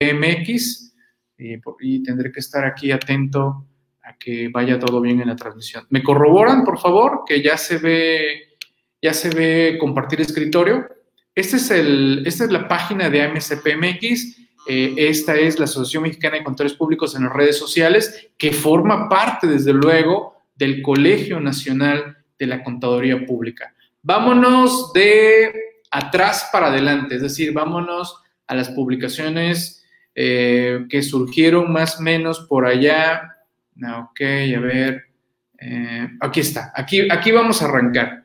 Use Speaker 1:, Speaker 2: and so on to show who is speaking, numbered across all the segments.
Speaker 1: MX y, tendré que estar aquí atento a que vaya todo bien en la transmisión. ¿Me corroboran, por favor, que ya se ve, ya se ve compartir escritorio? Este es el, esta es la página de AMCPMX. Eh, esta es la Asociación Mexicana de Contadores Públicos en las redes sociales, que forma parte, desde luego, del Colegio Nacional de la Contaduría Pública. Vámonos de atrás para adelante, es decir, vámonos a las publicaciones eh, que surgieron más o menos por allá. Ah, ok, a ver. Eh, aquí está. Aquí, aquí vamos a arrancar.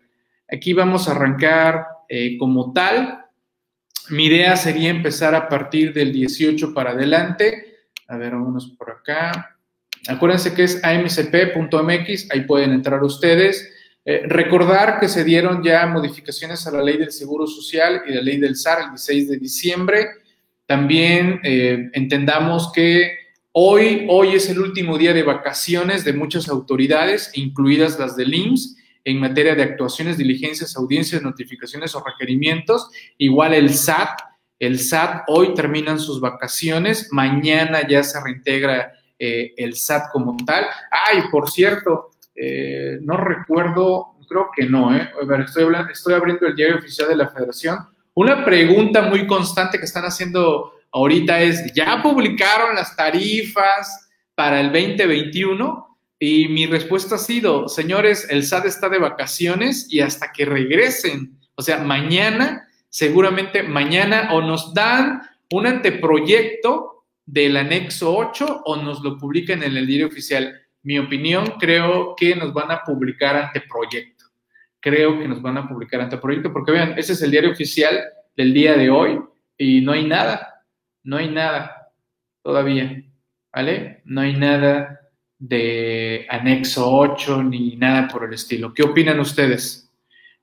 Speaker 1: Aquí vamos a arrancar eh, como tal. Mi idea sería empezar a partir del 18 para adelante. A ver, vámonos por acá. Acuérdense que es amcp.mx, ahí pueden entrar ustedes. recordar que se dieron ya modificaciones a la ley del Seguro Social y la ley del SAR el 16 de diciembre. También eh, entendamos que hoy, hoy es el último día de vacaciones de muchas autoridades, incluidas las del IMSS, en materia de actuaciones, diligencias, audiencias, notificaciones o requerimientos. Igual el SAT, el SAT hoy terminan sus vacaciones, mañana ya se reintegra eh, el SAT como tal. Ay, por cierto, eh, no recuerdo, creo que no, ¿eh? Estoy, hablando, estoy abriendo el diario oficial de la Federación una pregunta muy constante que están haciendo ahorita es, ¿ya publicaron las tarifas para el 2021? Y mi respuesta ha sido, señores, el SAT está de vacaciones y hasta que regresen, o sea, mañana, seguramente mañana o nos dan un anteproyecto del anexo 8 o nos lo publican en el diario oficial. Mi opinión, creo que nos van a publicar anteproyecto creo que nos van a publicar anteproyecto, porque vean, ese es el diario oficial del día de hoy y no hay nada, no hay nada todavía, ¿vale? No hay nada de anexo 8 ni nada por el estilo. ¿Qué opinan ustedes?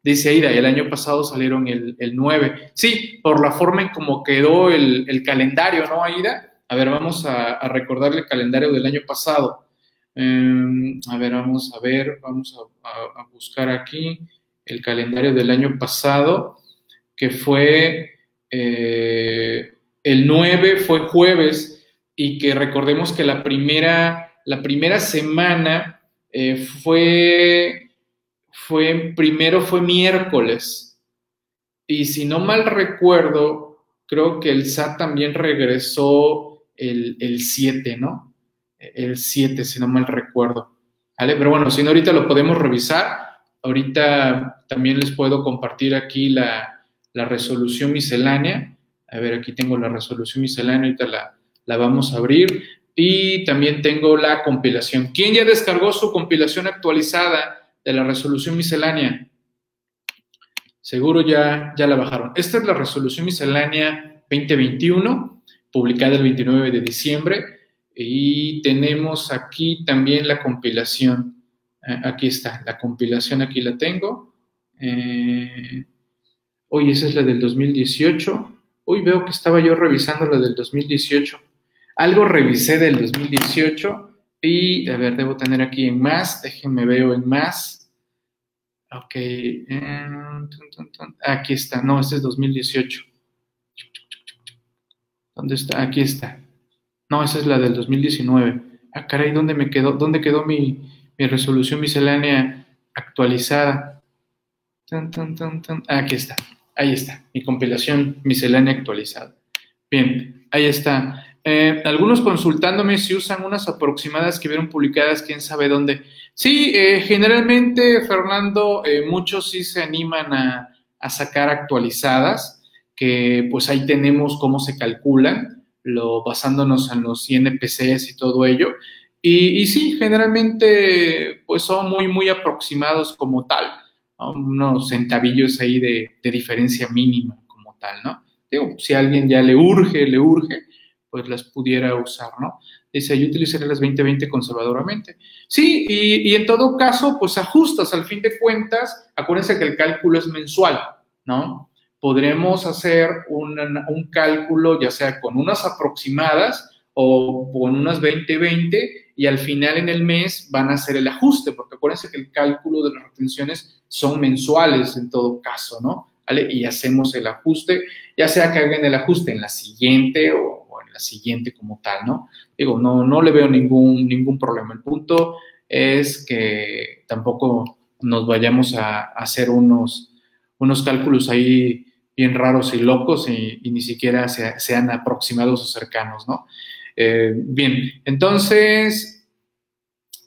Speaker 1: Dice Aida, el año pasado salieron el, 9. Sí, por la forma en cómo quedó el, calendario, ¿no, Aida? A ver, vamos a, a recordar el calendario del año pasado. Em, a ver, vamos a ver, vamos a, buscar aquí el calendario del año pasado, que fue eh, el 9, fue jueves, y que recordemos que la primera, la primera semana eh, fue, fue, primero fue miércoles, y si no mal recuerdo, creo que el SAT también regresó el, el 7, ¿no? El 7, si no mal recuerdo. ¿Vale? Pero bueno, si no, ahorita lo podemos revisar. Ahorita también les puedo compartir aquí la, resolución miscelánea. A ver, aquí tengo la resolución miscelánea, ahorita la, la vamos a abrir. Y también tengo la compilación. ¿Quién ya descargó su compilación actualizada de la resolución miscelánea? Seguro ya, ya la bajaron. Esta es la resolución miscelánea 2021, publicada el 29 de diciembre. Y tenemos aquí también la compilación. Eh, aquí está, la compilación aquí la tengo. Eh, hoy esa es la del 2018. Hoy veo que estaba yo revisando la del 2018. Algo revisé del 2018 y, a ver, debo tener aquí en más. Déjenme veo en más. Ok. Eh, aquí está. No, este es 2018. ¿Dónde está? Aquí está. No, esa es la del 2019. Ah, caray, ¿dónde me quedó? ¿Dónde quedó mi, resolución miscelánea actualizada? Ah, aquí está. Ahí está. Mi compilación miscelánea actualizada. Bien, ahí está. Eh, algunos consultándome si usan unas aproximadas que vieron publicadas, quién sabe dónde. Sí, eh, generalmente, Fernando, eh, muchos sí se animan a, a, sacar actualizadas, que pues ahí tenemos cómo se calculan lo, basándonos en los INPCs y todo ello. Y, sí, generalmente pues son muy, muy aproximados como tal, unos centavillos ahí de, diferencia mínima como tal, ¿no? Digo, si alguien ya le urge, le urge, pues las pudiera usar, ¿no? Dice, yo utilizaré las 2020 conservadoramente. Sí, y, y, en todo caso, pues ajustas al fin de cuentas, acuérdense que el cálculo es mensual, ¿no? Podremos hacer un, cálculo ya sea con unas aproximadas o con unas 20-20 y al final en el mes van a hacer el ajuste, porque acuérdense que el cálculo de las retenciones son mensuales en todo caso, ¿no? Y hacemos el ajuste, ya sea que hagan el ajuste en la siguiente o, en la siguiente como tal, ¿no? Digo, no, no le veo ningún, ningún problema. El punto es que tampoco nos vayamos a, hacer unos, unos cálculos ahí bien raros y locos y, ni siquiera sean aproximados o cercanos, ¿no? Eh, bien, entonces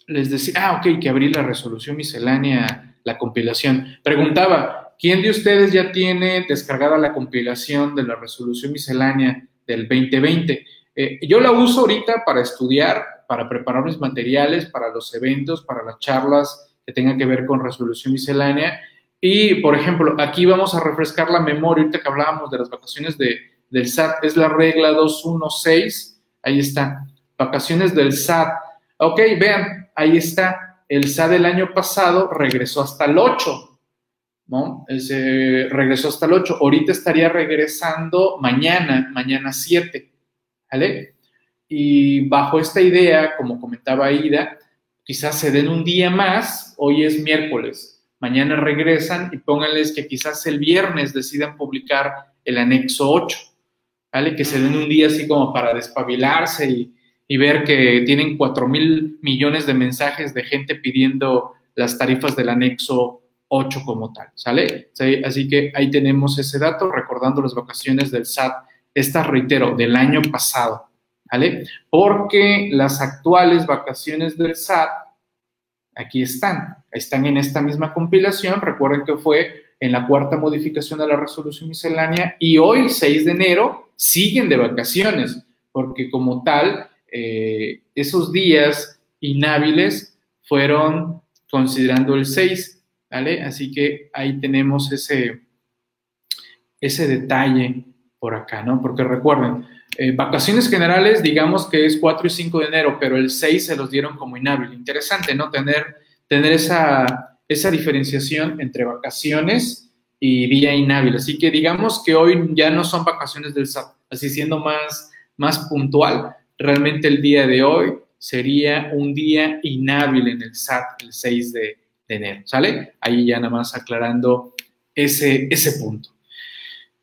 Speaker 1: les decía, ah, ok, que abrí la resolución miscelánea, la compilación. Preguntaba, ¿quién de ustedes ya tiene descargada la compilación de la resolución miscelánea del 2020? Eh, yo la uso ahorita para estudiar, para preparar mis materiales, para los eventos, para las charlas que tengan que ver con resolución miscelánea. Y, por ejemplo, aquí vamos a refrescar la memoria, ahorita que hablábamos de las vacaciones de, del SAT, es la regla 216, ahí está, vacaciones del SAT. Ok, vean, ahí está, el SAT del año pasado regresó hasta el 8, ¿no? Ese, regresó hasta el 8, ahorita estaría regresando mañana, mañana 7, ¿vale? Y bajo esta idea, como comentaba Ida, quizás se den un día más, hoy es miércoles, mañana regresan y pónganles que quizás el viernes decidan publicar el anexo 8, ¿vale? Que se den un día así como para despabilarse y, ver que tienen 4 mil millones de mensajes de gente pidiendo las tarifas del anexo 8 como tal, ¿sale? Así que ahí tenemos ese dato, recordando las vacaciones del SAT, esta reitero, del año pasado, ¿vale? Porque las actuales vacaciones del SAT, aquí están, están en esta misma compilación, recuerden que fue en la cuarta modificación de la resolución miscelánea y hoy, 6 de enero, siguen de vacaciones, porque como tal, eh, esos días inhábiles fueron considerando el 6, ¿vale? Así que ahí tenemos ese, ese detalle por acá, ¿no? Porque recuerden, eh, vacaciones generales, digamos que es 4 y 5 de enero, pero el 6 se los dieron como inhábil. Interesante, ¿no? Tener, tener esa, esa diferenciación entre vacaciones y día inhábil. Así que digamos que hoy ya no son vacaciones del SAT, así siendo más, más puntual, realmente el día de hoy sería un día inhábil en el SAT el 6 de, de enero, ¿sale? Ahí ya nada más aclarando ese, ese punto.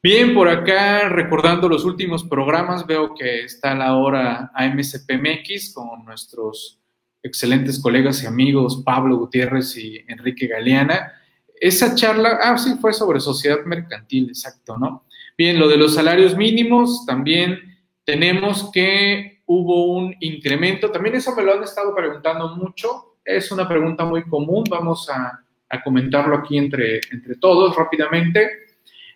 Speaker 1: Bien, por acá recordando los últimos programas, veo que está la hora AMCPMX con nuestros excelentes colegas y amigos Pablo Gutiérrez y Enrique Galeana. Esa charla, ah, sí, fue sobre sociedad mercantil, exacto, ¿no? Bien, lo de los salarios mínimos, también tenemos que hubo un incremento, también eso me lo han estado preguntando mucho, es una pregunta muy común, vamos a, a comentarlo aquí entre, entre todos rápidamente.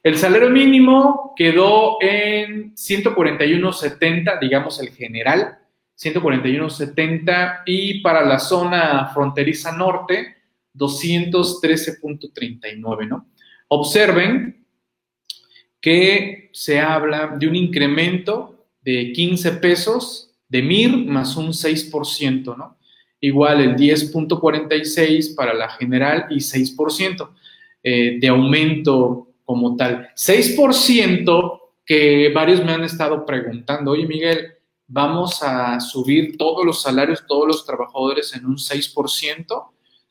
Speaker 1: El salario mínimo quedó en 141.70, digamos el general, 141.70 y para la zona fronteriza norte 213.39, ¿no? Observen que se habla de un incremento de 15 pesos de MIR más un 6%, ¿no? Igual el 10.46 para la general y 6% eh, de aumento como tal. 6% que varios me han estado preguntando, oye Miguel, vamos a subir todos los salarios, todos los trabajadores en un 6%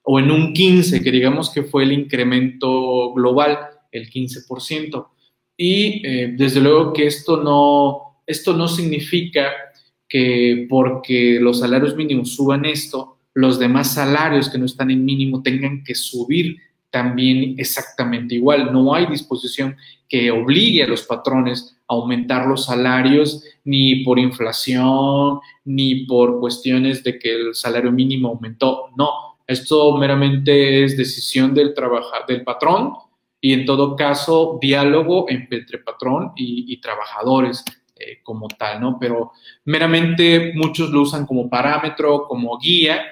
Speaker 1: o en un 15%, que digamos que fue el incremento global, el 15%. Y eh, desde luego que esto no, esto no significa que porque los salarios mínimos suban esto, los demás salarios que no están en mínimo tengan que subir también exactamente igual. No hay disposición que obligue a los patrones a aumentar los salarios ni por inflación, ni por cuestiones de que el salario mínimo aumentó. No, esto meramente es decisión del, del patrón y en todo caso diálogo entre patrón y, trabajadores eh, como tal, ¿no? Pero meramente muchos lo usan como parámetro, como guía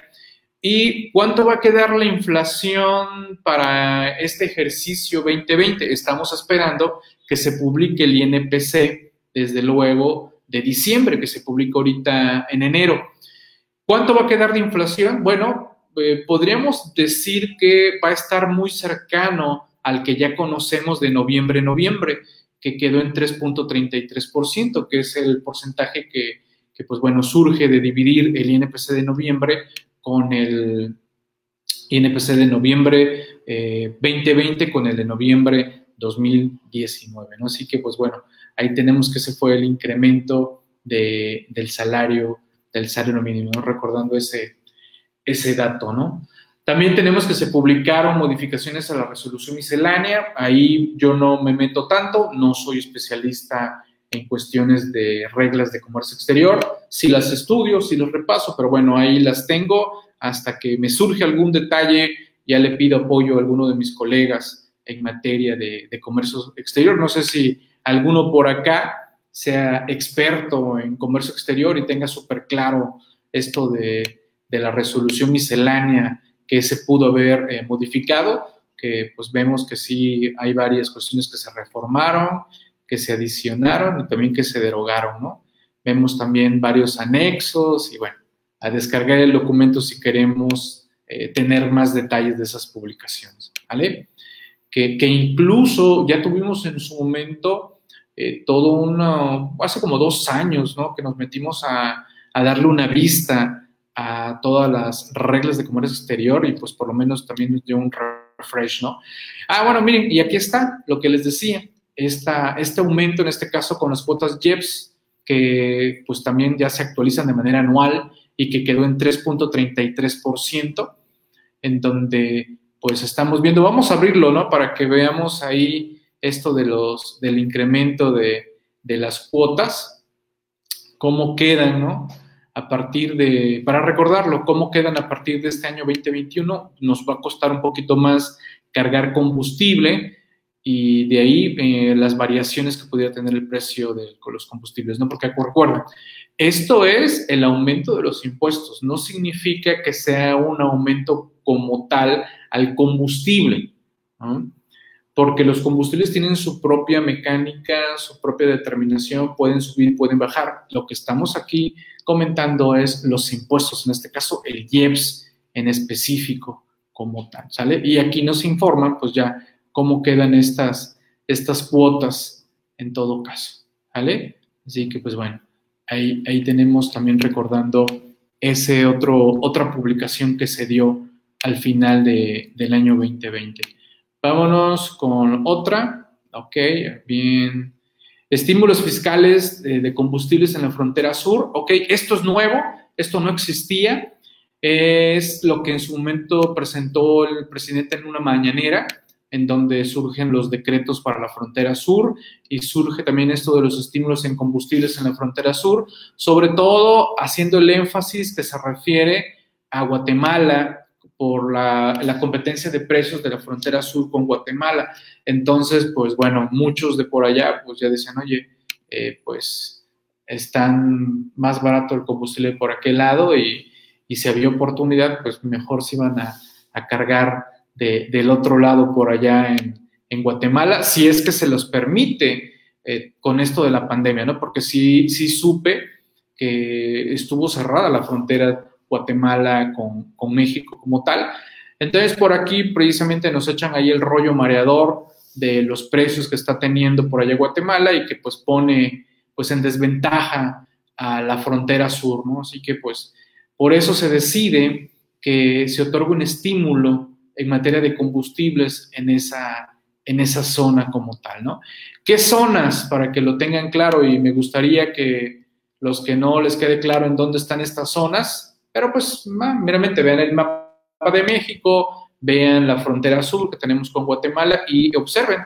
Speaker 1: ¿Y cuánto va a quedar la inflación para este ejercicio 2020? Estamos esperando que se publique el INPC, desde luego, de diciembre, que se publica ahorita en enero. ¿Cuánto va a quedar de inflación? Bueno, eh, podríamos decir que va a estar muy cercano al que ya conocemos de noviembre-noviembre, que quedó en 3.33%, que es el porcentaje que, que, pues bueno, surge de dividir el INPC de noviembre con el INPC de noviembre 2020 eh, con el de noviembre 2019, ¿no? Así que, pues bueno, ahí tenemos que ese fue el incremento del salario, del salario mínimo, recordando ese, ese dato, ¿no? También tenemos que se publicaron modificaciones a la resolución miscelánea. Ahí yo no me meto tanto, no soy especialista en cuestiones de reglas de comercio exterior. Sí las estudio, sí los repaso, pero bueno, ahí las tengo hasta que me surge algún detalle, ya le pido apoyo a alguno de mis colegas en materia de, comercio exterior. No sé si alguno por acá sea experto en comercio exterior y tenga súper claro esto de, de la resolución miscelánea que se pudo haber eh, modificado, que pues vemos que sí hay varias cuestiones que se reformaron, que se adicionaron y también que se derogaron, ¿no? Vemos también varios anexos y bueno, a descargar el documento si queremos eh, tener más detalles de esas publicaciones, ¿vale? Que, que incluso ya tuvimos en su momento eh, todo uno, hace como dos años, ¿no? Que nos metimos a, a darle una vista a todas las reglas de comercio exterior y pues por lo menos también nos dio un refresh, ¿no? Ah, bueno, miren, y aquí está lo que les decía, esta, este aumento en este caso con las cuotas JEPS, que pues también ya se actualizan de manera anual y que quedó en 3.33%, en donde pues estamos viendo, vamos a abrirlo, ¿no? Para que veamos ahí esto de los, del incremento de, de las cuotas, cómo quedan, ¿no? a partir de, para recordarlo, cómo quedan a partir de este año 2021, nos va a costar un poquito más cargar combustible y de ahí eh, las variaciones que pudiera tener el precio de los combustibles, ¿no? Porque recuerden, esto es el aumento de los impuestos, no significa que sea un aumento como tal al combustible, porque los combustibles tienen su propia mecánica, su propia determinación, pueden subir, pueden bajar. Lo que estamos aquí comentando es los impuestos, en este caso el IEPS en específico como tal, ¿sale? Y aquí nos informan pues ya cómo quedan estas, estas cuotas en todo caso, ¿vale? Así que pues bueno, ahí, ahí tenemos también recordando ese otro, otra publicación que se dio al final de, del año 2020. Vámonos con otra. Ok, bien. Estímulos fiscales de, combustibles en la frontera sur. Ok, esto es nuevo, esto no existía. Es lo que en su momento presentó el presidente en una mañanera, en donde surgen los decretos para la frontera sur y surge también esto de los estímulos en combustibles en la frontera sur, sobre todo haciendo el énfasis que se refiere a Guatemala, por la, competencia de precios de la frontera sur con Guatemala. Entonces, pues bueno, muchos de por allá pues ya decían, oye, eh, pues están más barato el combustible por aquel lado y, si había oportunidad, pues mejor se iban a, cargar del otro lado por allá en, Guatemala, si es que se los permite eh, con esto de la pandemia, ¿no? Porque sí, sí supe que estuvo cerrada la frontera Guatemala con, México como tal. Entonces, por aquí precisamente nos echan ahí el rollo mareador de los precios que está teniendo por allá Guatemala y que pues pone pues en desventaja a la frontera sur, ¿no? Así que pues por eso se decide que se otorgue un estímulo en materia de combustibles en esa, en esa zona como tal, ¿no? ¿Qué zonas? Para que lo tengan claro y me gustaría que los que no les quede claro en dónde están estas zonas, pero pues meramente vean el mapa de México, vean la frontera sur que tenemos con Guatemala y observen.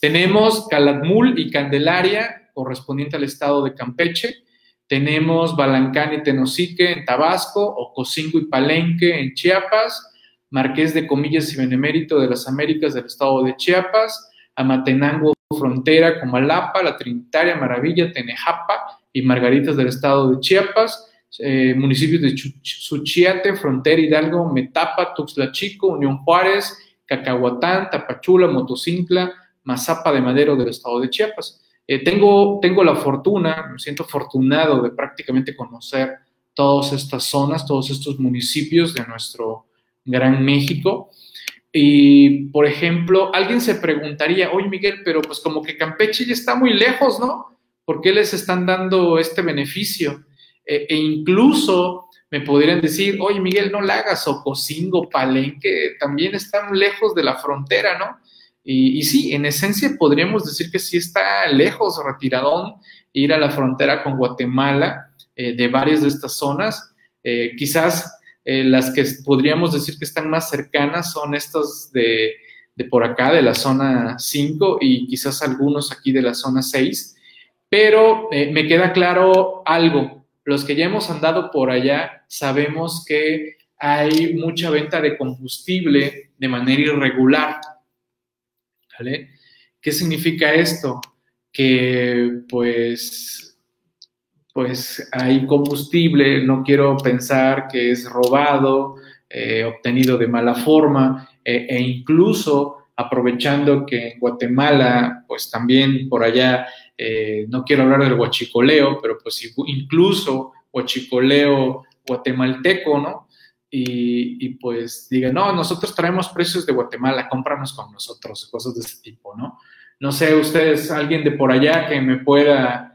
Speaker 1: Tenemos Calatmul y Candelaria, correspondiente al estado de Campeche. Tenemos Balancán y Tenosique en Tabasco, Ocosingo y Palenque en Chiapas, Marqués de Comillas y Benemérito de las Américas del estado de Chiapas, Amatenango, frontera, Comalapa, La Trinitaria, Maravilla, Tenejapa y Margaritas del estado de Chiapas, eh, municipios de Suchiate, Frontera Hidalgo, Metapa, Tuxtla Chico, Unión Juárez, Cacahuatán, Tapachula, Motocincla, Mazapa de Madero del estado de Chiapas. Eh, tengo, tengo la fortuna, me siento afortunado de prácticamente conocer todas estas zonas, todos estos municipios de nuestro gran México. Y, por ejemplo, alguien se preguntaría, oye Miguel, pero pues como que Campeche ya está muy lejos, ¿no? ¿Por qué les están dando este beneficio? E, e, incluso me podrían decir, oye Miguel, no la hagas, Ocosingo, Palenque, también están lejos de la frontera, ¿no? Y, sí, en esencia podríamos decir que sí está lejos, retiradón, ir a la frontera con Guatemala eh, de varias de estas zonas. Eh, quizás eh, las que podríamos decir que están más cercanas son estas de, de por acá, de la zona 5 y quizás algunos aquí de la zona 6. Pero me queda claro algo, los que ya hemos andado por allá sabemos que hay mucha venta de combustible de manera irregular. ¿Vale? ¿Qué significa esto? Que pues, pues hay combustible, no quiero pensar que es robado, eh, obtenido de mala forma, e, e incluso aprovechando que en Guatemala, pues también por allá, eh, no quiero hablar del huachicoleo, pero pues incluso huachicoleo guatemalteco, ¿no? y, pues diga, no, nosotros traemos precios de Guatemala, cómpranos con nosotros, cosas de ese tipo, ¿no? No sé, ustedes, alguien de por allá que me pueda